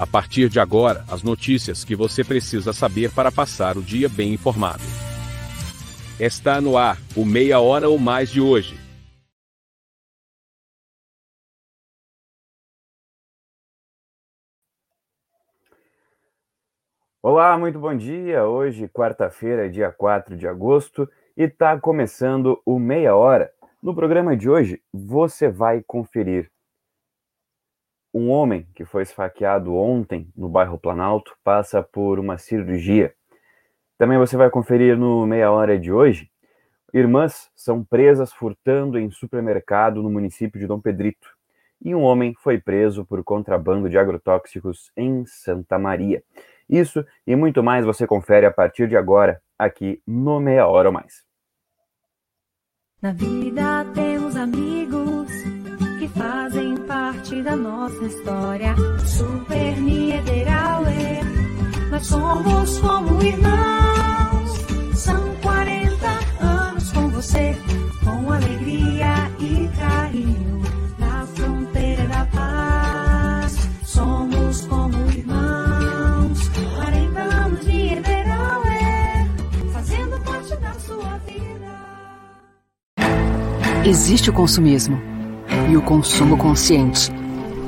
A partir de agora, as notícias que você precisa saber para passar o dia bem informado. Está no ar, o Meia Hora ou Mais de hoje. Olá, muito bom dia. Hoje, quarta-feira, dia 4 de agosto, e está começando o Meia Hora. No programa de hoje, você vai conferir um homem que foi esfaqueado ontem no bairro Planalto passa por uma cirurgia. Também você vai conferir no Meia Hora de hoje. Irmãs são presas furtando em supermercado no município de Dom Pedrito. E um homem foi preso por contrabando de agrotóxicos em Santa Maria. Isso e muito mais você confere a partir de agora, aqui no Meia Hora ou Mais. Na vida temos amigos que fazem parte da nossa história. Super Niederauer, nós somos como irmãos. São 40 anos com você, com alegria e carinho. Na fronteira da paz, somos como irmãos. 40 anos de Niederauer, fazendo parte da sua vida. Existe o consumismo e o consumo consciente.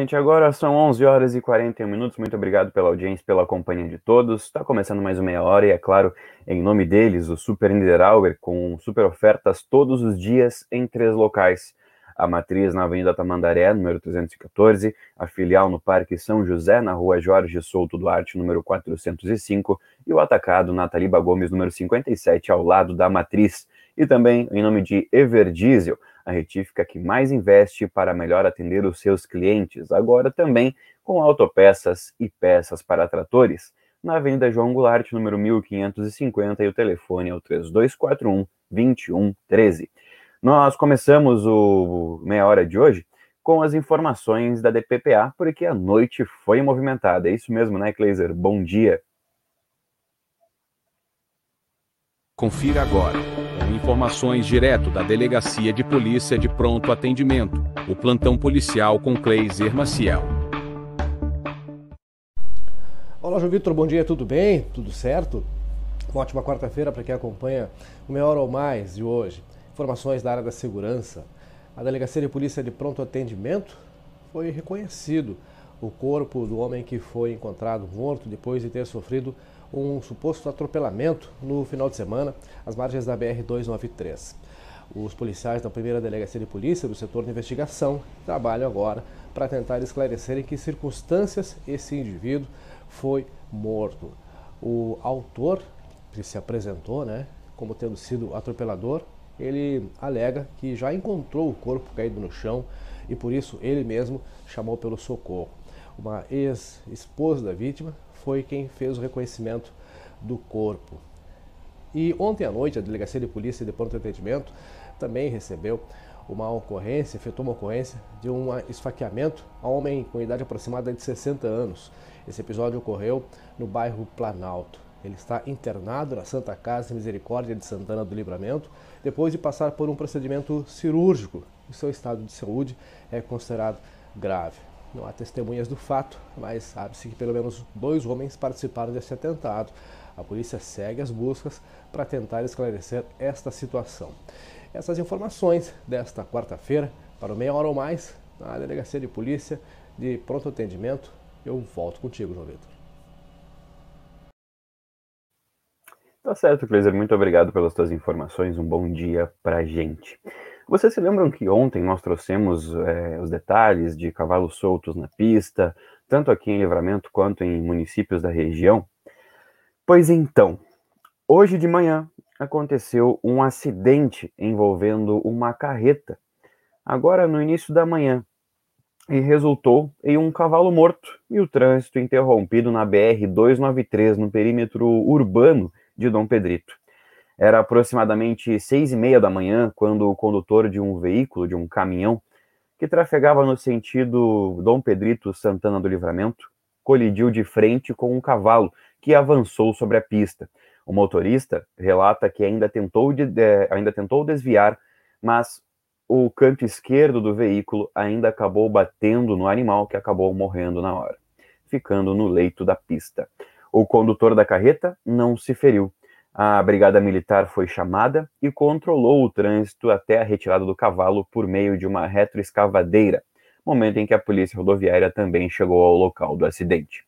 Gente, agora são 11 horas e 41 minutos. Muito obrigado pela audiência, pela companhia de todos. Está começando mais uma meia hora e, é claro, em nome deles, o Super Niederauer, com super ofertas todos os dias em três locais. A matriz na Avenida Tamandaré, número 314, a filial no Parque São José, na Rua Jorge Souto Duarte, número 405, e o atacado na Taliba Gomes, número 57, ao lado da matriz. E também em nome de Everdiesel, a retífica que mais investe para melhor atender os seus clientes, agora também com autopeças e peças para tratores, na Avenida João Goulart, número 1550, e o telefone é o 3241 2113. Nós começamos o meia hora de hoje com as informações da DPPA, porque a noite foi movimentada. É isso mesmo, né, Kleiser? Bom dia. Confira agora. Informações direto da Delegacia de Polícia de Pronto Atendimento. O plantão policial com Cleiser Maciel. Olá, João Vitor, bom dia, tudo bem? Tudo certo? Uma ótima quarta-feira para quem acompanha o Meia Hora ou Mais de hoje. Informações da área da segurança. A Delegacia de Polícia de Pronto Atendimento foi reconhecido o corpo do homem que foi encontrado morto depois de ter sofrido um suposto atropelamento no final de semana às margens da BR-293. Os policiais da primeira delegacia de polícia do setor de investigação trabalham agora para tentar esclarecer em que circunstâncias esse indivíduo foi morto. O autor, que se apresentou né, como tendo sido atropelador, ele alega que já encontrou o corpo caído no chão e por isso ele mesmo chamou pelo socorro. Uma ex-esposa da vítima foi quem fez o reconhecimento do corpo. E ontem à noite, a Delegacia de Polícia de Pronto Atendimento também recebeu uma ocorrência, efetuou uma ocorrência de um esfaqueamento a homem com idade aproximada de 60 anos. Esse episódio ocorreu no bairro Planalto. Ele está internado na Santa Casa Misericórdia de Santana do Livramento, depois de passar por um procedimento cirúrgico. O seu estado de saúde é considerado grave. Não há testemunhas do fato, mas sabe-se que pelo menos dois homens participaram desse atentado. A polícia segue as buscas para tentar esclarecer esta situação. Essas informações desta quarta-feira, para o meia hora ou mais, na Delegacia de Polícia de Pronto Atendimento. Eu volto contigo, João Vitor. Tá certo, Cleiser. Muito obrigado pelas tuas informações. Um bom dia pra gente. Vocês se lembram que ontem nós trouxemos é, os detalhes de cavalos soltos na pista, tanto aqui em Livramento quanto em municípios da região? Pois então, hoje de manhã aconteceu um acidente envolvendo uma carreta, agora no início da manhã, e resultou em um cavalo morto e o trânsito interrompido na BR-293, no perímetro urbano de Dom Pedrito. Era aproximadamente seis e meia da manhã quando o condutor de um veículo, de um caminhão, que trafegava no sentido Dom Pedrito Santana do Livramento, colidiu de frente com um cavalo que avançou sobre a pista, o motorista relata que ainda tentou, de, de, ainda tentou desviar, mas o canto esquerdo do veículo ainda acabou batendo no animal que acabou morrendo na hora, ficando no leito da pista. O condutor da carreta não se feriu. A brigada militar foi chamada e controlou o trânsito até a retirada do cavalo por meio de uma retroescavadeira, momento em que a polícia rodoviária também chegou ao local do acidente.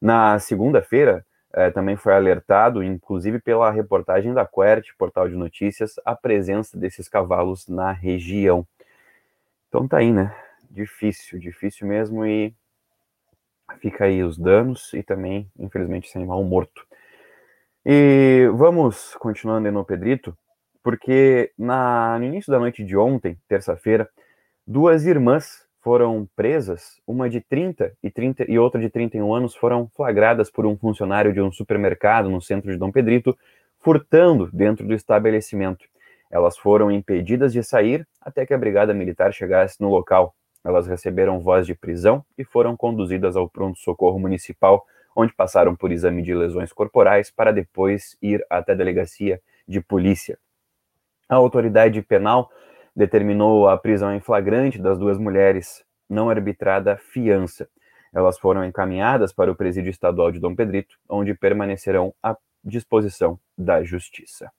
Na segunda-feira, é, também foi alertado, inclusive pela reportagem da Quert, portal de notícias, a presença desses cavalos na região. Então tá aí, né? Difícil, difícil mesmo e fica aí os danos e também, infelizmente, esse animal morto. E vamos continuando no Pedrito, porque na, no início da noite de ontem, terça-feira, duas irmãs foram presas, uma de 30 e, 30 e outra de 31 anos foram flagradas por um funcionário de um supermercado no centro de Dom Pedrito, furtando dentro do estabelecimento. Elas foram impedidas de sair até que a brigada militar chegasse no local. Elas receberam voz de prisão e foram conduzidas ao pronto-socorro municipal, onde passaram por exame de lesões corporais para depois ir até a delegacia de polícia. A autoridade penal determinou a prisão em flagrante das duas mulheres, não arbitrada fiança. Elas foram encaminhadas para o presídio estadual de Dom Pedrito, onde permanecerão à disposição da justiça.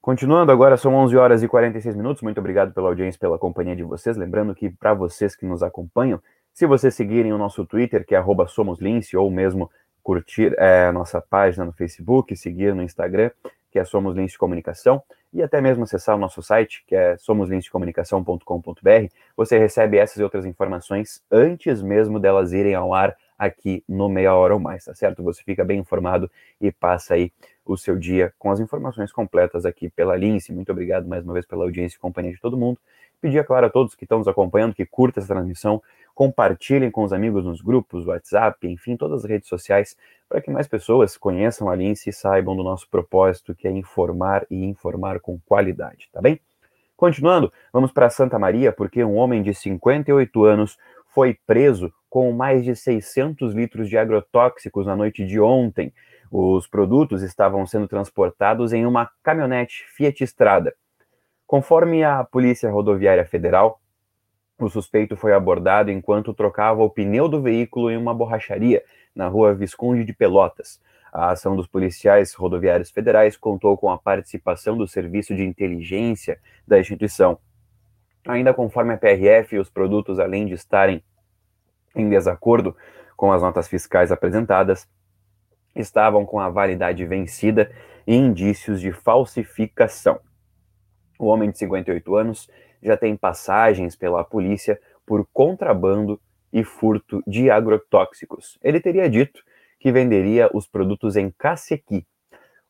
Continuando agora, são 11 horas e 46 minutos. Muito obrigado pela audiência, pela companhia de vocês. Lembrando que para vocês que nos acompanham, se vocês seguirem o nosso Twitter, que é @somoslince, ou mesmo curtir é, a nossa página no Facebook, seguir no Instagram, que é Somos Lince Comunicação, e até mesmo acessar o nosso site, que é somoslincecomunicação.com.br, você recebe essas e outras informações antes mesmo delas irem ao ar aqui no Meia Hora ou Mais, tá certo? Você fica bem informado e passa aí o seu dia com as informações completas aqui pela Lince. Muito obrigado mais uma vez pela audiência e companhia de todo mundo. Pedir, é claro, a todos que estão nos acompanhando que curta essa transmissão, compartilhem com os amigos nos grupos, WhatsApp, enfim, todas as redes sociais, para que mais pessoas conheçam a Lince e saibam do nosso propósito, que é informar e informar com qualidade, tá bem? Continuando, vamos para Santa Maria, porque um homem de 58 anos foi preso com mais de 600 litros de agrotóxicos na noite de ontem. Os produtos estavam sendo transportados em uma caminhonete Fiat Strada. Conforme a Polícia Rodoviária Federal, o suspeito foi abordado enquanto trocava o pneu do veículo em uma borracharia na rua Visconde de Pelotas. A ação dos policiais rodoviários federais contou com a participação do Serviço de Inteligência da instituição. Ainda conforme a PRF, os produtos, além de estarem em desacordo com as notas fiscais apresentadas, estavam com a validade vencida e indícios de falsificação. O homem de 58 anos já tem passagens pela polícia por contrabando e furto de agrotóxicos. Ele teria dito que venderia os produtos em Cacequi.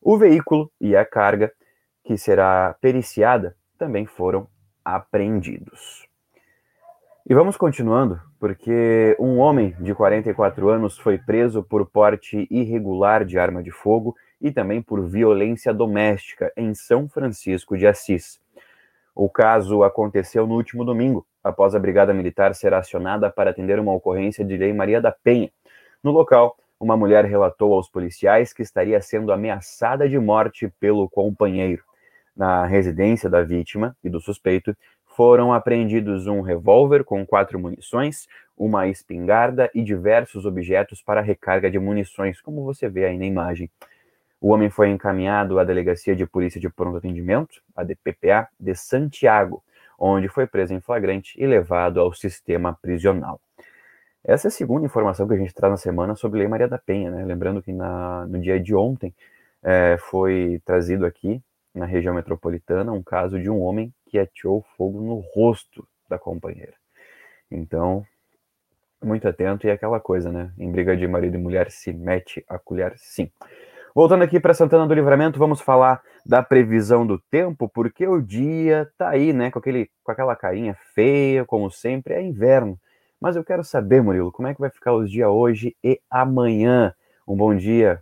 O veículo e a carga, que será periciada, também foram apreendidos. E vamos continuando, porque um homem de 44 anos foi preso por porte irregular de arma de fogo e também por violência doméstica em São Francisco de Assis. O caso aconteceu no último domingo, após a Brigada Militar ser acionada para atender uma ocorrência de Lei Maria da Penha. No local, uma mulher relatou aos policiais que estaria sendo ameaçada de morte pelo companheiro. Na residência da vítima e do suspeito, foram apreendidos um revólver com quatro munições, uma espingarda e diversos objetos para recarga de munições, como você vê aí na imagem. O homem foi encaminhado à Delegacia de Polícia de Pronto Atendimento, a DPPA, de Santiago, onde foi preso em flagrante e levado ao sistema prisional. Essa é a segunda informação que a gente traz na semana sobre Lei Maria da Penha, né? Lembrando que na, no dia de ontem é, foi trazido aqui, na região metropolitana, um caso de um homem que ateou fogo no rosto da companheira. Então, muito atento e é aquela coisa, né? Em briga de marido e mulher se mete a colher sim. Voltando aqui para Santana do Livramento, vamos falar da previsão do tempo, porque o dia tá aí, né, com, aquele, com aquela carinha feia, como sempre, é inverno. Mas eu quero saber, Murilo, como é que vai ficar os dias hoje e amanhã? Um bom dia.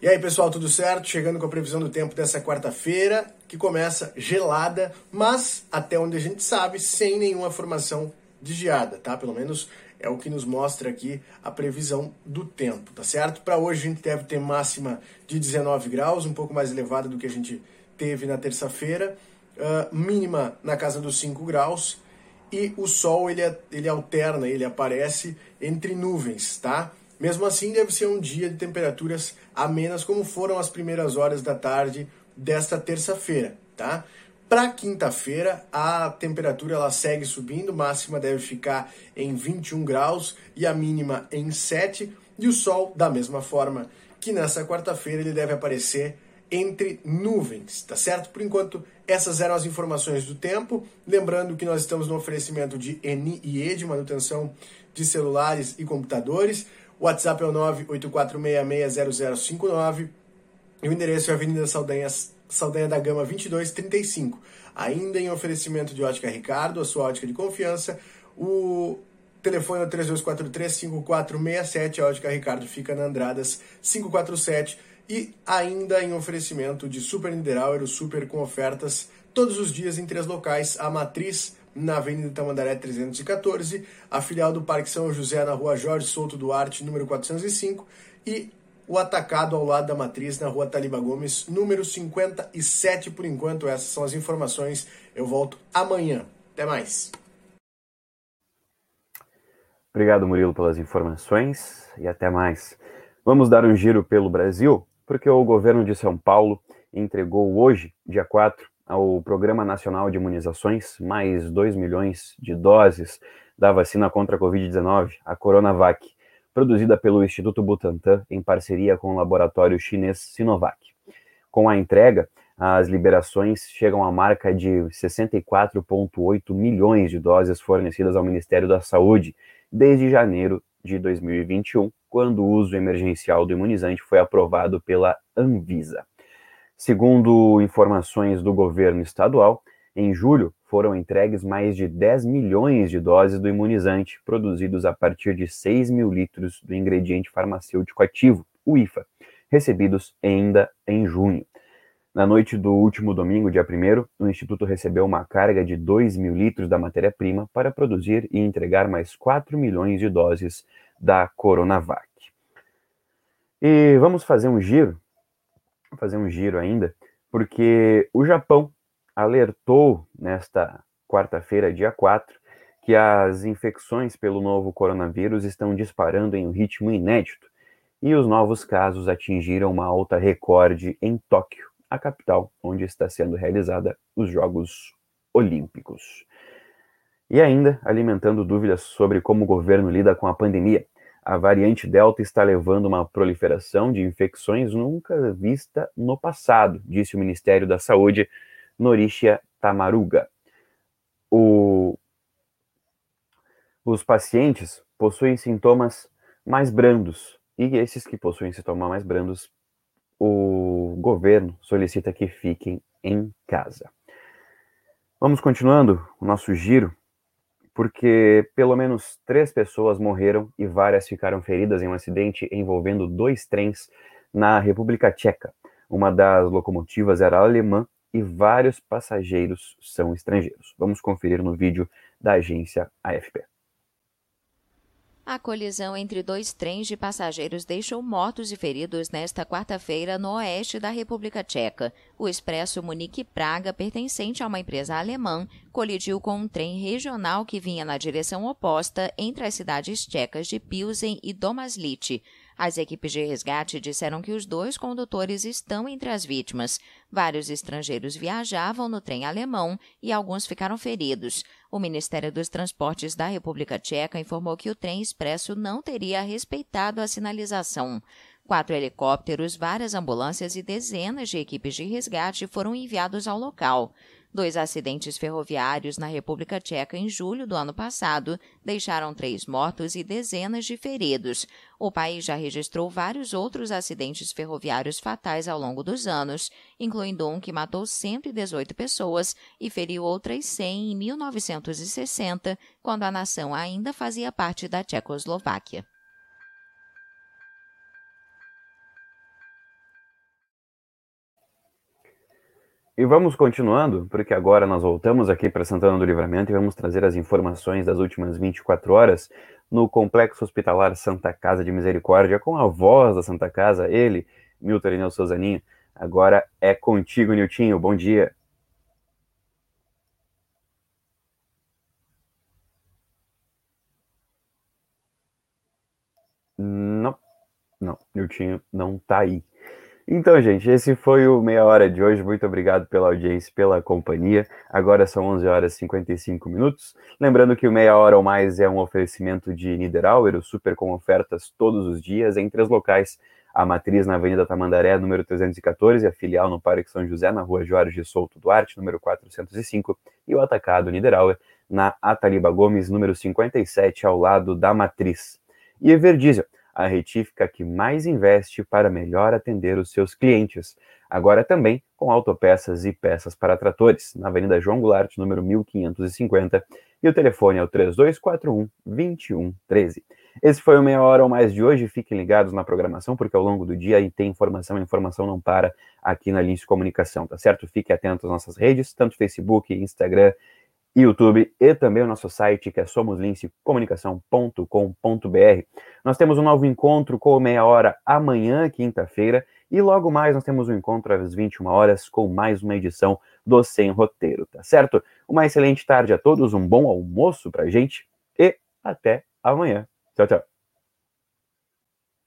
E aí, pessoal, tudo certo? Chegando com a previsão do tempo dessa quarta-feira, que começa gelada, mas até onde a gente sabe, sem nenhuma formação de geada, tá? Pelo menos é o que nos mostra aqui a previsão do tempo, tá certo? Para hoje a gente deve ter máxima de 19 graus, um pouco mais elevada do que a gente teve na terça-feira, uh, mínima na casa dos 5 graus e o sol ele, ele alterna, ele aparece entre nuvens, tá? Mesmo assim, deve ser um dia de temperaturas amenas, como foram as primeiras horas da tarde desta terça-feira, tá? Para quinta-feira, a temperatura ela segue subindo, máxima deve ficar em 21 graus e a mínima em 7, e o sol, da mesma forma que nessa quarta-feira, ele deve aparecer entre nuvens, tá certo? Por enquanto, essas eram as informações do tempo. Lembrando que nós estamos no oferecimento de ENIE, de manutenção de celulares e computadores. O WhatsApp é o 984660059 e o endereço é Avenida Saldanhas Saldanha da Gama 2235. Ainda em oferecimento de Ótica Ricardo, a sua ótica de confiança. O telefone é 3243-5467. A Ótica Ricardo fica na Andradas 547. E ainda em oferecimento de Super Niederauer, o Super com ofertas todos os dias em três locais. A Matriz, na Avenida Tamandaré 314. A filial do Parque São José, na Rua Jorge Souto Duarte, número 405. E o atacado ao lado da matriz na rua Taliba Gomes, número 57 por enquanto. Essas são as informações. Eu volto amanhã. Até mais. Obrigado, Murilo, pelas informações e até mais. Vamos dar um giro pelo Brasil, porque o governo de São Paulo entregou hoje, dia 4, ao Programa Nacional de Imunizações mais 2 milhões de doses da vacina contra a Covid-19, a Coronavac produzida pelo Instituto Butantan em parceria com o laboratório chinês Sinovac. Com a entrega, as liberações chegam à marca de 64,8 milhões de doses fornecidas ao Ministério da Saúde desde janeiro de 2021, quando o uso emergencial do imunizante foi aprovado pela Anvisa. Segundo informações do governo estadual, em julho, foram entregues mais de 10 milhões de doses do imunizante, produzidos a partir de 6 mil litros do ingrediente farmacêutico ativo, o IFA, recebidos ainda em junho. Na noite do último domingo, dia 1, o Instituto recebeu uma carga de 2 mil litros da matéria-prima para produzir e entregar mais 4 milhões de doses da Coronavac. E vamos fazer um giro, fazer um giro ainda, porque o Japão alertou nesta quarta-feira, dia 4, que as infecções pelo novo coronavírus estão disparando em um ritmo inédito e os novos casos atingiram uma alta recorde em Tóquio, a capital onde está sendo realizada os Jogos Olímpicos. E ainda, alimentando dúvidas sobre como o governo lida com a pandemia, a variante Delta está levando uma proliferação de infecções nunca vista no passado, disse o Ministério da Saúde Norishia tamaruga. O... Os pacientes possuem sintomas mais brandos, e esses que possuem sintomas mais brandos, o governo solicita que fiquem em casa. Vamos continuando o nosso giro, porque pelo menos três pessoas morreram e várias ficaram feridas em um acidente envolvendo dois trens na República Tcheca. Uma das locomotivas era alemã e vários passageiros são estrangeiros. Vamos conferir no vídeo da agência AFP. A colisão entre dois trens de passageiros deixou mortos e feridos nesta quarta-feira no oeste da República Tcheca. O expresso Munique-Praga, pertencente a uma empresa alemã, colidiu com um trem regional que vinha na direção oposta entre as cidades tchecas de Pilsen e Domaslice. As equipes de resgate disseram que os dois condutores estão entre as vítimas. Vários estrangeiros viajavam no trem alemão e alguns ficaram feridos. O Ministério dos Transportes da República Tcheca informou que o trem expresso não teria respeitado a sinalização. Quatro helicópteros, várias ambulâncias e dezenas de equipes de resgate foram enviados ao local. Dois acidentes ferroviários na República Tcheca em julho do ano passado deixaram três mortos e dezenas de feridos. O país já registrou vários outros acidentes ferroviários fatais ao longo dos anos, incluindo um que matou 118 pessoas e feriu outras 100 em 1960, quando a nação ainda fazia parte da Tchecoslováquia. E vamos continuando, porque agora nós voltamos aqui para Santana do Livramento e vamos trazer as informações das últimas 24 horas no Complexo Hospitalar Santa Casa de Misericórdia, com a voz da Santa Casa, ele, Milton Irineu Souzaninho. Agora é contigo, Niltinho. Bom dia. Não, não, Niltinho não tá aí. Então, gente, esse foi o Meia Hora de hoje. Muito obrigado pela audiência, pela companhia. Agora são 11 horas e 55 minutos. Lembrando que o Meia Hora ou Mais é um oferecimento de Niederauer, o super com ofertas todos os dias em três locais. A matriz na Avenida Tamandaré, número 314, a filial no Parque São José, na Rua Jorge Souto Duarte, número 405, e o atacado Niederauer na Ataliba Gomes, número 57, ao lado da matriz. E Everdiesel a retífica que mais investe para melhor atender os seus clientes. Agora também com autopeças e peças para tratores, na Avenida João Goulart, número 1550, e o telefone é o 3241 2113. Esse foi o Meia Hora ou Mais de hoje. Fiquem ligados na programação, porque ao longo do dia tem informação, a informação não para aqui na Lince Comunicação, tá certo? Fique atento às nossas redes, tanto Facebook, Instagram YouTube e também o nosso site que é somoslincecomunicação.com.br. Nós temos um novo encontro com meia hora amanhã, quinta-feira, e logo mais nós temos um encontro às 21 horas com mais uma edição do Sem Roteiro, tá certo? Uma excelente tarde a todos, um bom almoço pra gente e até amanhã. Tchau, tchau.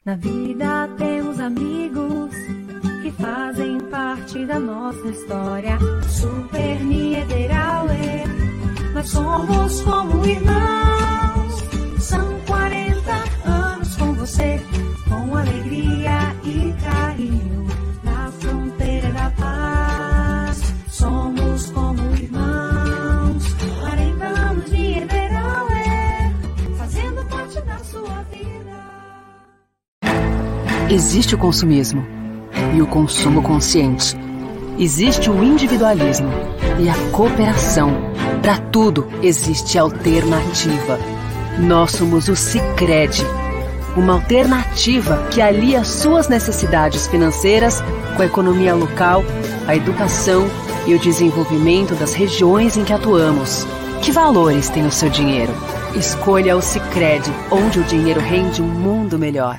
Na vida temos amigos que fazem parte da nossa história. Super Niederauer somos como irmãos. São 40 anos com você, com alegria e carinho, na fronteira da paz. Somos como irmãos. 40 anos de Everauer, fazendo parte da sua vida. Existe o consumismo e o consumo consciente. Existe o individualismo e a cooperação para tudo existe alternativa. Nós somos o Sicredi, uma alternativa que alia suas necessidades financeiras com a economia local, a educação e o desenvolvimento das regiões em que atuamos. Que valores tem o seu dinheiro? Escolha o Sicredi, onde o dinheiro rende um mundo melhor.